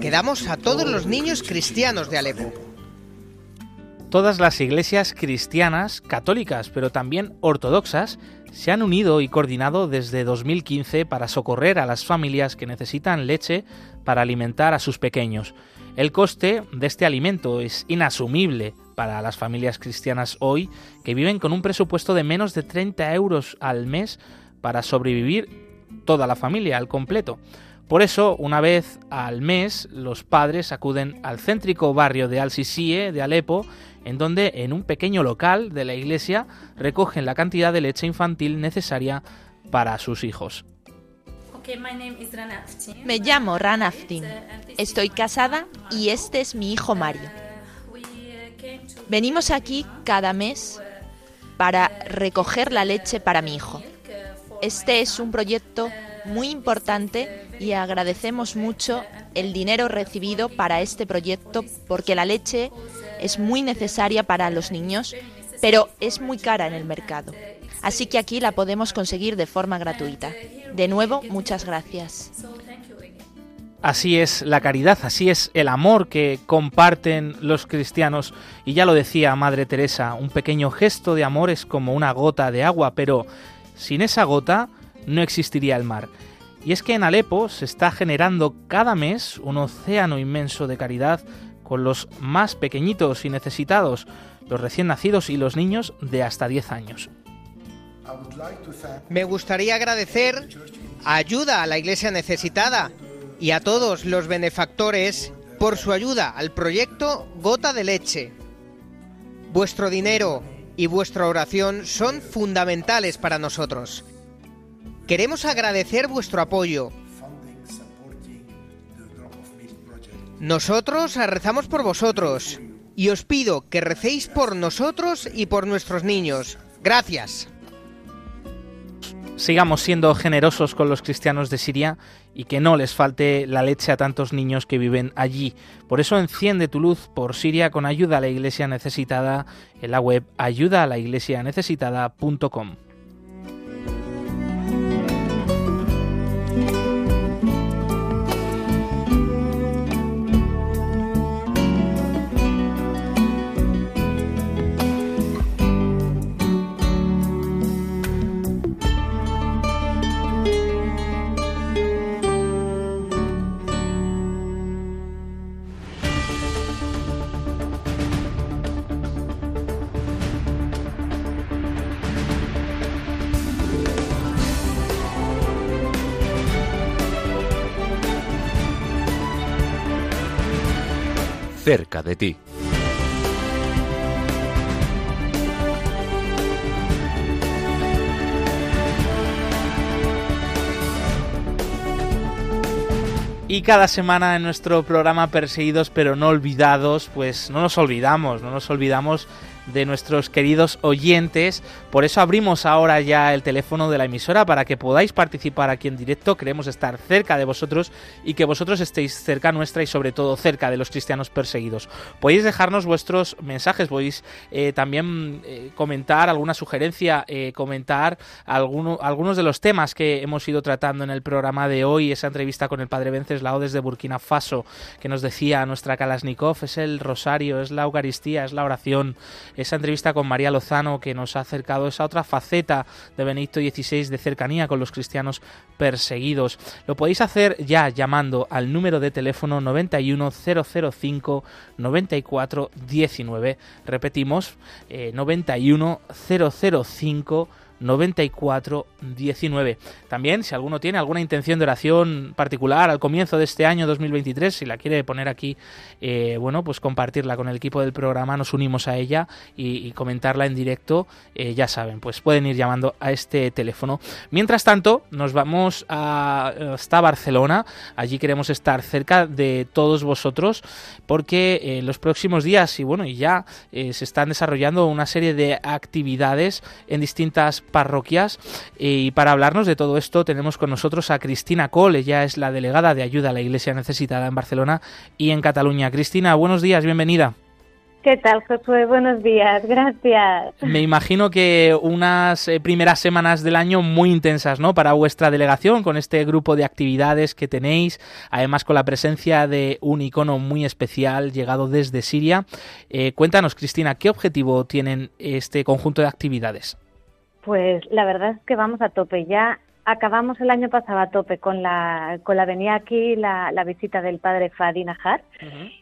que damos a todos los niños cristianos de Alepo. Todas las iglesias cristianas, católicas, pero también ortodoxas, se han unido y coordinado desde 2015 para socorrer a las familias que necesitan leche para alimentar a sus pequeños. El coste de este alimento es inasumible para las familias cristianas hoy que viven con un presupuesto de menos de 30 euros al mes para sobrevivir toda la familia al completo. Por eso, una vez al mes, los padres acuden al céntrico barrio de Al-Sisie de Alepo, en donde en un pequeño local de la iglesia recogen la cantidad de leche infantil necesaria para sus hijos. Me llamo Rana Aftin. Estoy casada y este es mi hijo Mario. Venimos aquí cada mes para recoger la leche para mi hijo. Este es un proyecto muy importante y agradecemos mucho el dinero recibido para este proyecto porque la leche es muy necesaria para los niños, pero es muy cara en el mercado. Así que aquí la podemos conseguir de forma gratuita. De nuevo, muchas gracias. Así es la caridad, así es el amor que comparten los cristianos. Y ya lo decía Madre Teresa, un pequeño gesto de amor es como una gota de agua, pero sin esa gota no existiría el mar. Y es que en Alepo se está generando cada mes un océano inmenso de caridad con los más pequeñitos y necesitados, los recién nacidos y los niños de hasta 10 años. Me gustaría agradecer ayuda a la iglesia necesitada y a todos los benefactores por su ayuda al proyecto Gota de Leche. Vuestro dinero y vuestra oración son fundamentales para nosotros. Queremos agradecer vuestro apoyo. Nosotros rezamos por vosotros y os pido que recéis por nosotros y por nuestros niños. Gracias sigamos siendo generosos con los cristianos de Siria y que no les falte la leche a tantos niños que viven allí. Por eso enciende tu luz por Siria con ayuda a la iglesia necesitada en la web ayudaalaiglesianecesitada.com. cerca de ti. Y cada semana en nuestro programa Perseguidos pero no olvidados, pues no nos olvidamos, no nos olvidamos de nuestros queridos oyentes. Por eso abrimos ahora ya el teléfono de la emisora para que podáis participar aquí en directo. Queremos estar cerca de vosotros y que vosotros estéis cerca nuestra y sobre todo cerca de los cristianos perseguidos. Podéis dejarnos vuestros mensajes, podéis eh, también eh, comentar alguna sugerencia, eh, comentar alguno, algunos de los temas que hemos ido tratando en el programa de hoy, esa entrevista con el padre Venceslao desde Burkina Faso, que nos decía nuestra Kalashnikov, es el rosario, es la Eucaristía, es la oración, esa entrevista con María Lozano que nos ha acercado esa otra faceta de Benedicto XVI de cercanía con los cristianos perseguidos. Lo podéis hacer ya llamando al número de teléfono 91005 9419. Repetimos, eh, 91005 9419. También, si alguno tiene alguna intención de oración particular al comienzo de este año 2023, si la quiere poner aquí, eh, bueno, pues compartirla con el equipo del programa, nos unimos a ella y, comentarla en directo, eh, ya saben, pues pueden ir llamando a este teléfono. Mientras tanto, nos vamos a, hasta Barcelona, allí queremos estar cerca de todos vosotros, porque en los próximos días, y bueno, y ya eh, se están desarrollando una serie de actividades en distintas parroquias. Y para hablarnos de todo esto tenemos con nosotros a Cristina Cole, ella es la delegada de ayuda a la Iglesia necesitada en Barcelona y en Cataluña. Cristina, buenos días, bienvenida. ¿Qué tal, Josué? Buenos días, gracias. Me imagino que unas eh, primeras semanas del año muy intensas, ¿no? Para vuestra delegación, con este grupo de actividades que tenéis, además con la presencia de un icono muy especial llegado desde Siria. Eh, cuéntanos, Cristina, ¿qué objetivo tienen este conjunto de actividades? Pues la verdad es que vamos a tope. Ya acabamos el año pasado a tope con la, con la venía aquí, la, la visita del padre Fadi Najar,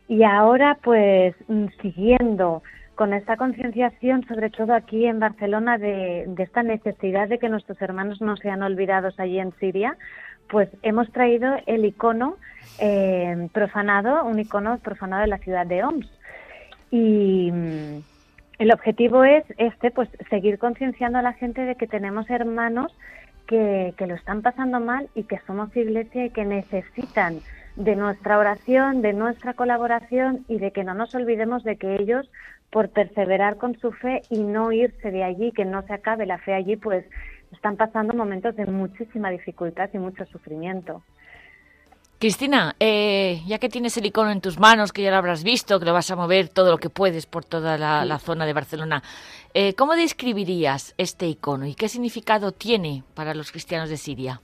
y ahora pues mm, siguiendo con esta concienciación, sobre todo aquí en Barcelona, de, de esta necesidad de que nuestros hermanos no sean olvidados allí en Siria, pues hemos traído el icono eh, profanado, un icono profanado de la ciudad de Homs. Y mm, el objetivo es este, pues seguir concienciando a la gente de que tenemos hermanos que, que, lo están pasando mal y que somos iglesia y que necesitan de nuestra oración, de nuestra colaboración y de que no nos olvidemos de que ellos, por perseverar con su fe y no irse de allí, que no se acabe la fe allí, pues están pasando momentos de muchísima dificultad y mucho sufrimiento. Cristina, eh, ya que tienes el icono en tus manos, que ya lo habrás visto, que lo vas a mover todo lo que puedes por toda la, sí. la zona de Barcelona, eh, ¿cómo describirías este icono y qué significado tiene para los cristianos de Siria?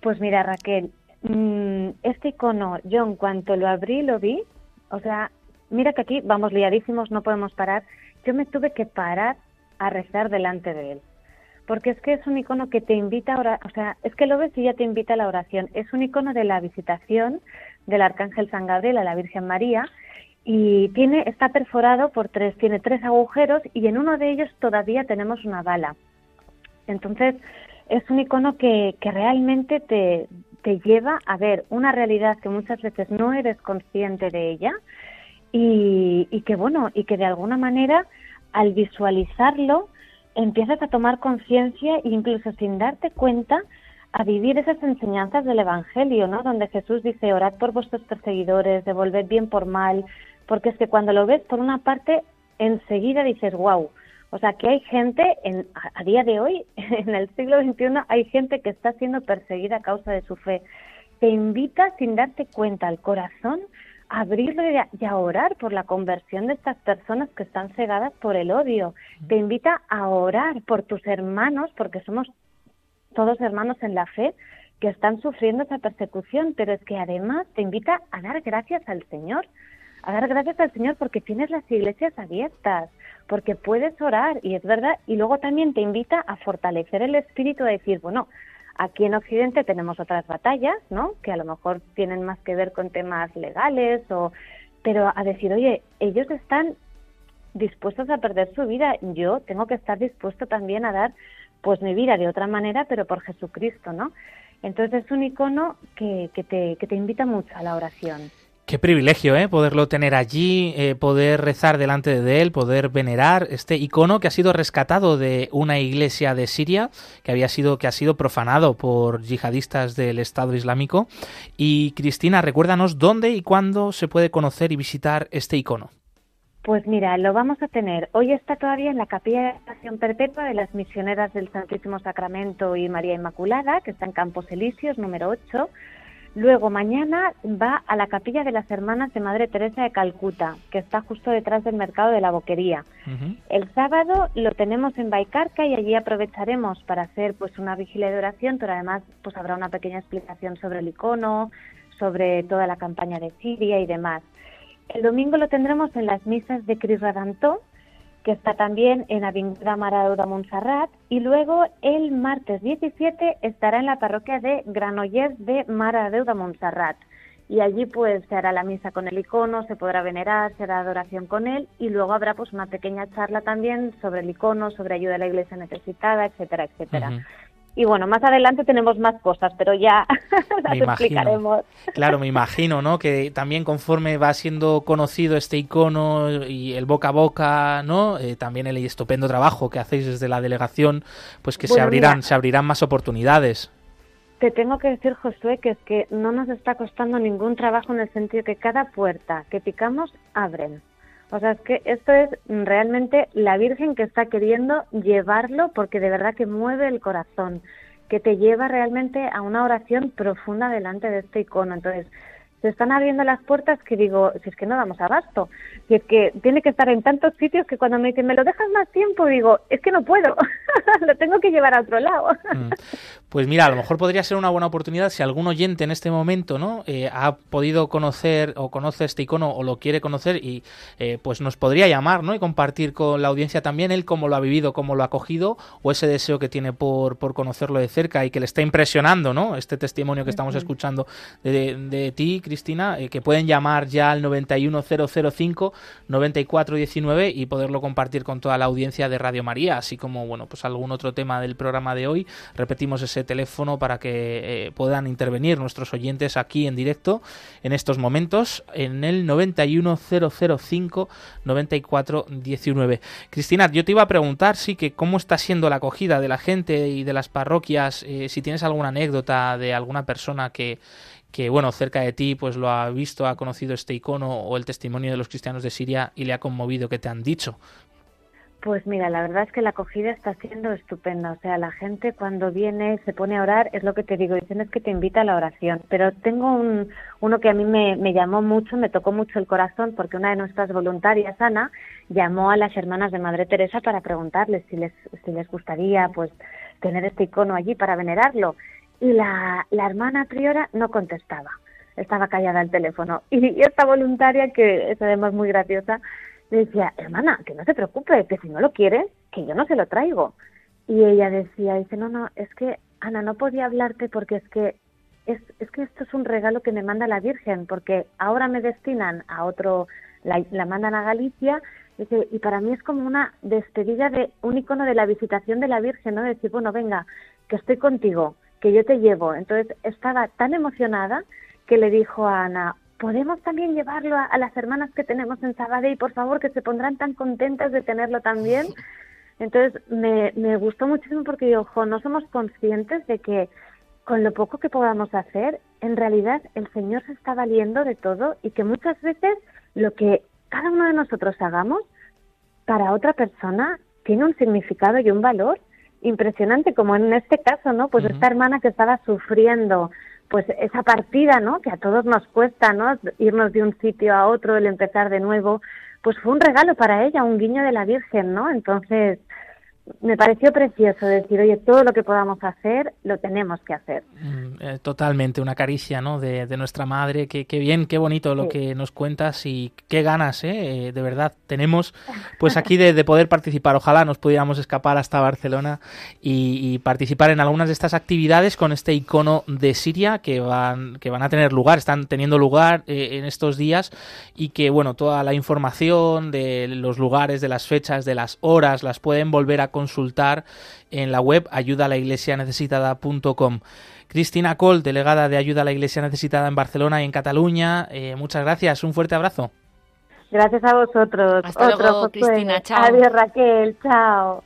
Pues mira, Raquel, mmm, este icono, yo en cuanto lo abrí, lo vi, o sea, mira que aquí vamos liadísimos, no podemos parar, yo me tuve que parar a rezar delante de él porque es que es un icono que te invita a orar, o sea, es que lo ves y ya te invita a la oración. Es un icono de la visitación del Arcángel San Gabriel a la Virgen María y tiene está perforado por tres, tiene tres agujeros y en uno de ellos todavía tenemos una bala. Entonces, es un icono que, realmente te, te lleva a ver una realidad que muchas veces no eres consciente de ella y, y que, bueno, y que de alguna manera al visualizarlo empiezas a tomar conciencia e incluso sin darte cuenta a vivir esas enseñanzas del Evangelio, ¿no? Donde Jesús dice, orad por vuestros perseguidores, devolved bien por mal, porque es que cuando lo ves, por una parte, enseguida dices, wow, o sea, que hay gente, en, a día de hoy, [LAUGHS] en el siglo XXI, hay gente que está siendo perseguida a causa de su fe. Te invita, sin darte cuenta, al corazón a abrirlo y a orar por la conversión de estas personas que están cegadas por el odio. Te invita a orar por tus hermanos, porque somos todos hermanos en la fe, que están sufriendo esa persecución, pero es que además te invita a dar gracias al Señor, a dar gracias al Señor porque tienes las iglesias abiertas, porque puedes orar, y es verdad, y luego también te invita a fortalecer el espíritu, a decir, bueno, Aquí en Occidente tenemos otras batallas, ¿no? Que a lo mejor tienen más que ver con temas legales o pero a decir, "Oye, ellos están dispuestos a perder su vida, yo tengo que estar dispuesto también a dar pues mi vida de otra manera, pero por Jesucristo, ¿no? Entonces es un icono que, que, te, que te invita mucho a la oración. Qué privilegio, ¿eh? Poderlo tener allí, eh, poder rezar delante de él, poder venerar este icono que ha sido rescatado de una iglesia de Siria, que había sido, que ha sido profanado por yihadistas del Estado Islámico. Y Cristina, recuérdanos dónde y cuándo se puede conocer y visitar este icono. Pues mira, lo vamos a tener. Hoy está todavía en la Capilla de Estación Perpetua de las Misioneras del Santísimo Sacramento y María Inmaculada, que está en Campos Elíseos, número 8. Luego mañana va a la capilla de las hermanas de Madre Teresa de Calcuta, que está justo detrás del mercado de la Boquería. El sábado lo tenemos en Baicarca y allí aprovecharemos para hacer pues una vigilia de oración, pero además pues habrá una pequeña explicación sobre el icono, sobre toda la campaña de Siria y demás. El domingo lo tendremos en las misas de Cris Radantó, que está también en Avinguda Maradona Montserrat, y luego el martes 17 estará en la parroquia de Granollers de Maradeuda Montserrat. Y allí pues se hará la misa con el icono, se podrá venerar, se hará adoración con él y luego habrá pues una pequeña charla también sobre el icono, sobre ayuda a la iglesia necesitada, etcétera, etcétera. Y bueno, más adelante tenemos más cosas, pero ya [LAUGHS] las Me imagino. explicaremos. Claro, me [LAUGHS] imagino, ¿no? Que también conforme va siendo conocido este icono y el boca a boca, ¿no? Eh, también el estupendo trabajo que hacéis desde la delegación, pues que se abrirán, mira. se abrirán más oportunidades. Te tengo que decir, Josué, que es que no nos está costando ningún trabajo en el sentido que cada puerta que picamos abren. O sea, es que esto es realmente la Virgen que está queriendo llevarlo porque de verdad que mueve el corazón, que te lleva realmente a una oración profunda delante de este icono. Entonces, se están abriendo las puertas que digo, si es que no damos abasto, y es que tiene que estar en tantos sitios que cuando me dicen, ¿me lo dejas más tiempo? Digo, es que no puedo, [LAUGHS] lo tengo que llevar a otro lado. Pues mira, a lo mejor podría ser una buena oportunidad si algún oyente en este momento no Eh, ha podido conocer o conoce este icono o lo quiere conocer y eh, pues nos podría llamar no y compartir con la audiencia también él cómo lo ha vivido, cómo lo ha acogido o ese deseo que tiene por, por conocerlo de cerca y que le está impresionando no este testimonio que estamos escuchando de, de ti, Cristina, eh, que pueden llamar ya al 91005 9419 y poderlo compartir con toda la audiencia de Radio María, así como bueno pues algún otro tema del programa de hoy. Repetimos ese teléfono para que eh, puedan intervenir nuestros oyentes aquí en directo en estos momentos en el 91005 9419. Cristina, yo te iba a preguntar sí que cómo está siendo la acogida de la gente y de las parroquias, eh, si tienes alguna anécdota de alguna persona que que bueno, cerca de ti pues lo ha visto, ha conocido este icono o el testimonio de los cristianos de Siria y le ha conmovido, ¿qué te han dicho? Pues mira, la verdad es que la acogida está siendo estupenda. O sea, la gente cuando viene, se pone a orar, es lo que te digo, dicen es que te invita a la oración. Pero tengo un, uno que a mí me, llamó mucho, me tocó mucho el corazón, porque una de nuestras voluntarias, Ana, llamó a las hermanas de Madre Teresa para preguntarles si les, si les gustaría pues tener este icono allí para venerarlo. Y la, la hermana priora no contestaba, estaba callada al teléfono. [LAUGHS] Y esta voluntaria, que es además muy graciosa, le decía, hermana, que no se preocupe, que si no lo quiere, que yo no se lo traigo. Y ella decía, dice, no, no, es que, Ana, no podía hablarte porque es que, es, es que esto es un regalo que me manda la Virgen, porque ahora me destinan a otro, la, la mandan a Galicia, dice, y para mí es como una despedida de un icono de la visitación de la Virgen, ¿no? Decir, bueno, venga, que estoy contigo, que yo te llevo. Entonces estaba tan emocionada que le dijo a Ana, podemos también llevarlo a, a las hermanas que tenemos en Sabadell, por favor, que se pondrán tan contentas de tenerlo también. [LAUGHS] Entonces me, me gustó muchísimo porque, ojo, no somos conscientes de que con lo poco que podamos hacer, en realidad el Señor se está valiendo de todo y que muchas veces lo que cada uno de nosotros hagamos para otra persona tiene un significado y un valor impresionante, como en este caso, ¿no? Pues esta hermana que estaba sufriendo pues esa partida, ¿no? Que a todos nos cuesta, ¿no? Irnos de un sitio a otro, el empezar de nuevo, pues fue un regalo para ella, un guiño de la Virgen, ¿no? Entonces, me pareció precioso decir, oye, todo lo que podamos hacer, lo tenemos que hacer. Eh, totalmente, una caricia ¿no? de, de nuestra madre. Qué, qué bien, qué bonito lo Sí. que nos cuentas y qué ganas, ¿eh? Eh, de verdad, tenemos pues aquí de, de poder participar. Ojalá nos pudiéramos escapar hasta Barcelona y, y participar en algunas de estas actividades con este icono de Siria que van, que van a tener lugar, están teniendo lugar eh, en estos días y que, bueno, toda la información de los lugares, de las fechas, de las horas, las pueden volver a consultar en la web ayudalaiglesianecesitada.com. Cristina Col, delegada de Ayuda a la Iglesia Necesitada en Barcelona y en Cataluña, eh, muchas gracias, un fuerte abrazo. Gracias a vosotros. Hasta Otro, luego. Cristina, chao. Adiós, Raquel. Chao.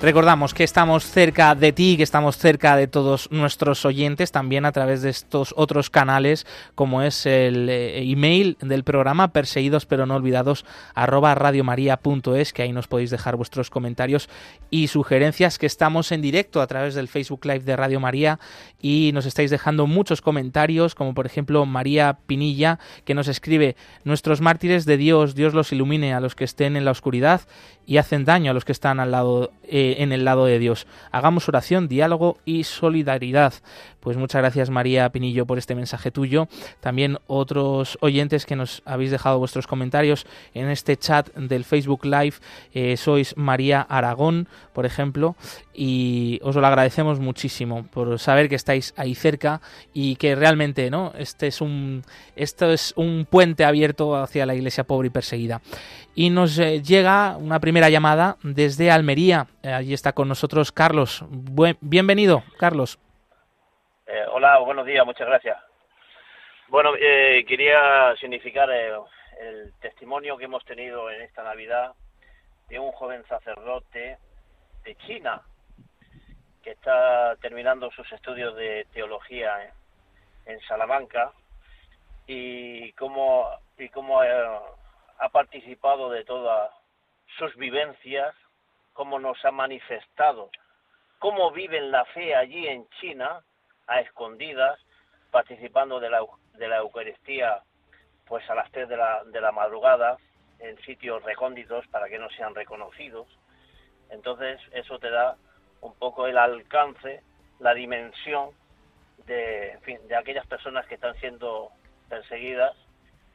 Recordamos que estamos cerca de ti, que estamos cerca de todos nuestros oyentes, también a través de estos otros canales, como es el eh, email del programa perseguidos pero no olvidados arroba radiomaria.es, que ahí nos podéis dejar vuestros comentarios y sugerencias, que estamos en directo a través del Facebook Live de Radio María y nos estáis dejando muchos comentarios, como por ejemplo María Pinilla, que nos escribe, nuestros mártires de Dios, Dios los ilumine a los que estén en la oscuridad y hacen daño a los que están al lado, eh, en el lado de Dios. Hagamos oración, diálogo y solidaridad. Pues muchas gracias María Pinillo por este mensaje tuyo. También otros oyentes que nos habéis dejado vuestros comentarios en este chat del Facebook Live. eh, sois María Aragón, por ejemplo, y os lo agradecemos muchísimo por saber que estáis ahí cerca y que realmente, ¿no? Este es un esto es un puente abierto hacia la iglesia pobre y perseguida. Y nos eh, llega una primera llamada desde Almería. Allí está con nosotros Carlos. Buen- bienvenido, Carlos. Eh, hola, buenos días, muchas gracias. Bueno, eh, quería significar eh, el testimonio que hemos tenido en esta Navidad de un joven sacerdote de China que está terminando sus estudios de teología en, Salamanca y cómo, y cómo eh, ha participado de todas sus vivencias, cómo nos ha manifestado cómo viven la fe allí en China a escondidas, participando de la, de la Eucaristía pues a las 3 de la, de la madrugada en sitios recónditos para que no sean reconocidos. Entonces eso te da un poco el alcance, la dimensión de, fin, de aquellas personas que están siendo perseguidas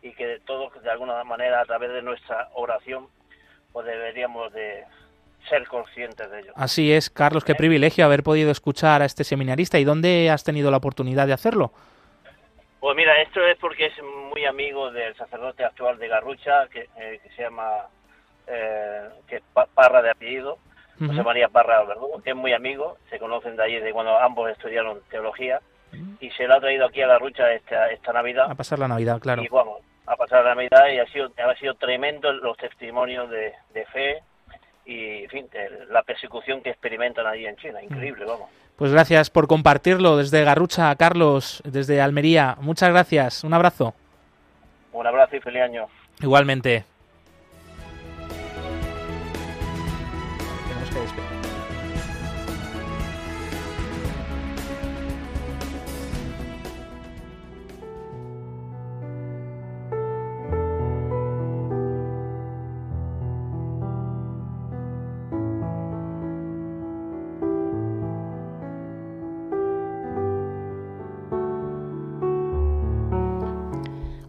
y que todos de alguna manera a través de nuestra oración pues deberíamos de ser conscientes de ello. Así es, Carlos, qué privilegio haber podido escuchar a este seminarista. ¿Y dónde has tenido la oportunidad de hacerlo? Pues mira, esto es porque es muy amigo del sacerdote actual de Garrucha, que, eh, que se llama, eh, que es Pa- Parra de apellido, José Ujú. María Parra Verdugo, que es muy amigo, se conocen de allí de cuando ambos estudiaron teología, y se lo ha traído aquí a Garrucha esta, esta Navidad, A pasar la Navidad, claro. y vamos, a pasar la Navidad, y ha sido, ha sido tremendo los testimonios de, de fe y, en fin, de la persecución que experimentan allí en China, increíble, vamos. Pues gracias por compartirlo desde Garrucha, Carlos, desde Almería. Muchas gracias. Un abrazo. Un abrazo y feliz año. Igualmente.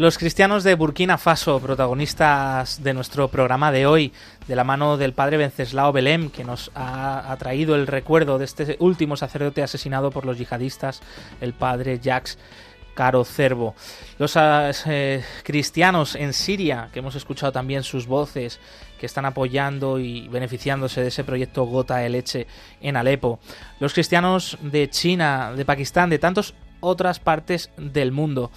Los cristianos de Burkina Faso, protagonistas de nuestro programa de hoy, de la mano del padre Venceslao Belém, que nos ha, traído el recuerdo de este último sacerdote asesinado por los yihadistas, el padre Jacques Caro Cervo. Los eh, cristianos en Siria, que hemos escuchado también sus voces, que están apoyando y beneficiándose de ese proyecto Gota de Leche en Alepo. Los cristianos de China, de Pakistán, de tantas otras partes del mundo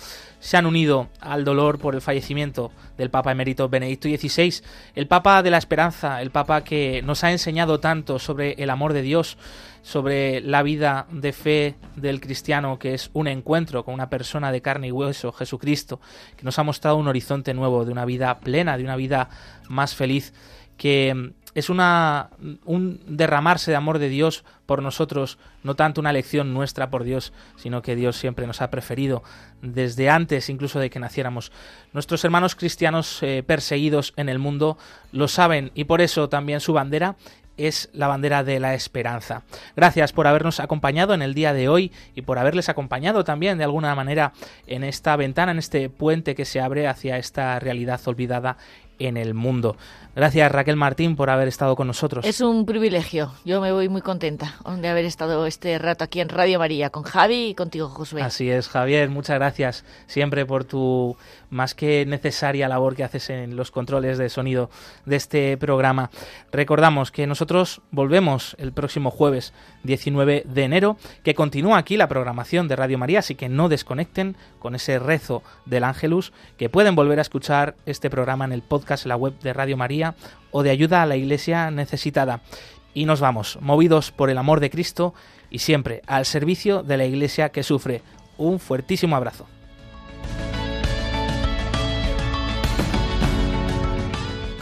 se han unido al dolor por el fallecimiento del Papa emérito Benedicto XVI, el Papa de la Esperanza, el Papa que nos ha enseñado tanto sobre el amor de Dios, sobre la vida de fe del cristiano, que es un encuentro con una persona de carne y hueso, Jesucristo, que nos ha mostrado un horizonte nuevo de una vida plena, de una vida más feliz, que es una, un derramarse de amor de Dios por nosotros, no tanto una elección nuestra por Dios, sino que Dios siempre nos ha preferido desde antes incluso de que naciéramos. Nuestros hermanos cristianos eh, perseguidos en el mundo lo saben y por eso también su bandera es la bandera de la esperanza. Gracias por habernos acompañado en el día de hoy y por haberles acompañado también de alguna manera en esta ventana, en este puente que se abre hacia esta realidad olvidada en el mundo. Gracias Raquel Martín por haber estado con nosotros. Es un privilegio. Yo me voy muy contenta de haber estado este rato aquí en Radio María con Javi y contigo Josué. Así es, Javier. Muchas gracias siempre por tu más que necesaria labor que haces en los controles de sonido de este programa. Recordamos que nosotros volvemos el próximo jueves 19 de enero, que continúa aquí la programación de Radio María, así que no desconecten con ese rezo del Ángelus, que pueden volver a escuchar este programa en el podcast, en la web de Radio María o de ayuda a la iglesia necesitada. Y nos vamos, movidos por el amor de Cristo y siempre al servicio de la iglesia que sufre. Un fuertísimo abrazo.